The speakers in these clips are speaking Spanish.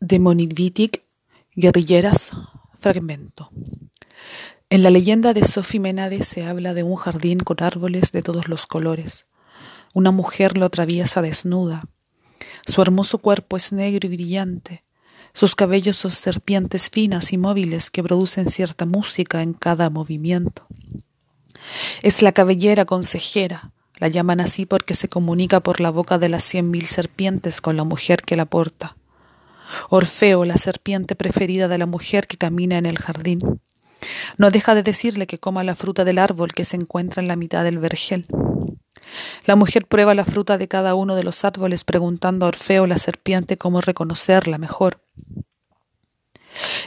de Monivitic, Guerrilleras, fragmento. En la leyenda de Sophie Menade se habla de un jardín con árboles de todos los colores. Una mujer lo atraviesa desnuda. Su hermoso cuerpo es negro y brillante. Sus cabellos son serpientes finas y móviles que producen cierta música en cada movimiento. Es la cabellera consejera, la llaman así porque se comunica por la boca de las cien mil serpientes con la mujer que la porta. Orfeo, la serpiente preferida de la mujer que camina en el jardín. No deja de decirle que coma la fruta del árbol que se encuentra en la mitad del vergel. La mujer prueba la fruta de cada uno de los árboles preguntando a Orfeo la serpiente cómo reconocerla mejor.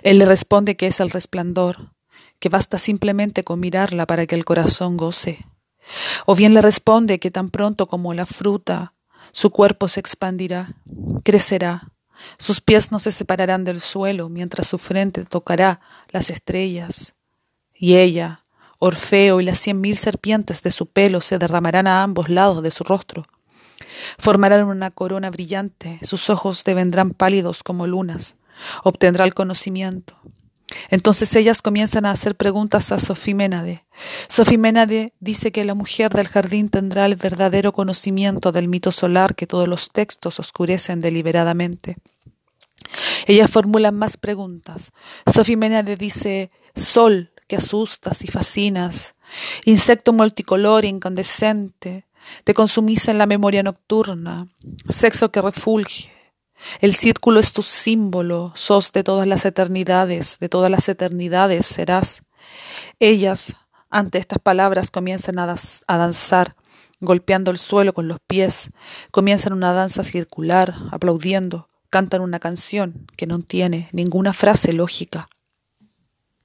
Él le responde que es el resplandor, que basta simplemente con mirarla para que el corazón goce. O bien le responde que tan pronto como la fruta, su cuerpo se expandirá, crecerá, sus pies no se separarán del suelo mientras su frente tocará las estrellas. Y ella, Orfeo y las cien mil serpientes de su pelo se derramarán a ambos lados de su rostro. Formarán una corona brillante, sus ojos devendrán pálidos como lunas. Obtendrá el conocimiento. Entonces ellas comienzan a hacer preguntas a Sofiménade. Sofiménade dice que la mujer del jardín tendrá el verdadero conocimiento del mito solar que todos los textos oscurecen deliberadamente. Ellas formulan más preguntas. Sofiménade dice, Sol, que asustas y fascinas, insecto multicolor incandescente, te consumís en la memoria nocturna, sexo que refulge, el círculo es tu símbolo, sos de todas las eternidades, de todas las eternidades serás. Ellas, ante estas palabras, comienzan a, danzar, golpeando el suelo con los pies, comienzan una danza circular, aplaudiendo, cantan una canción que no tiene ninguna frase lógica.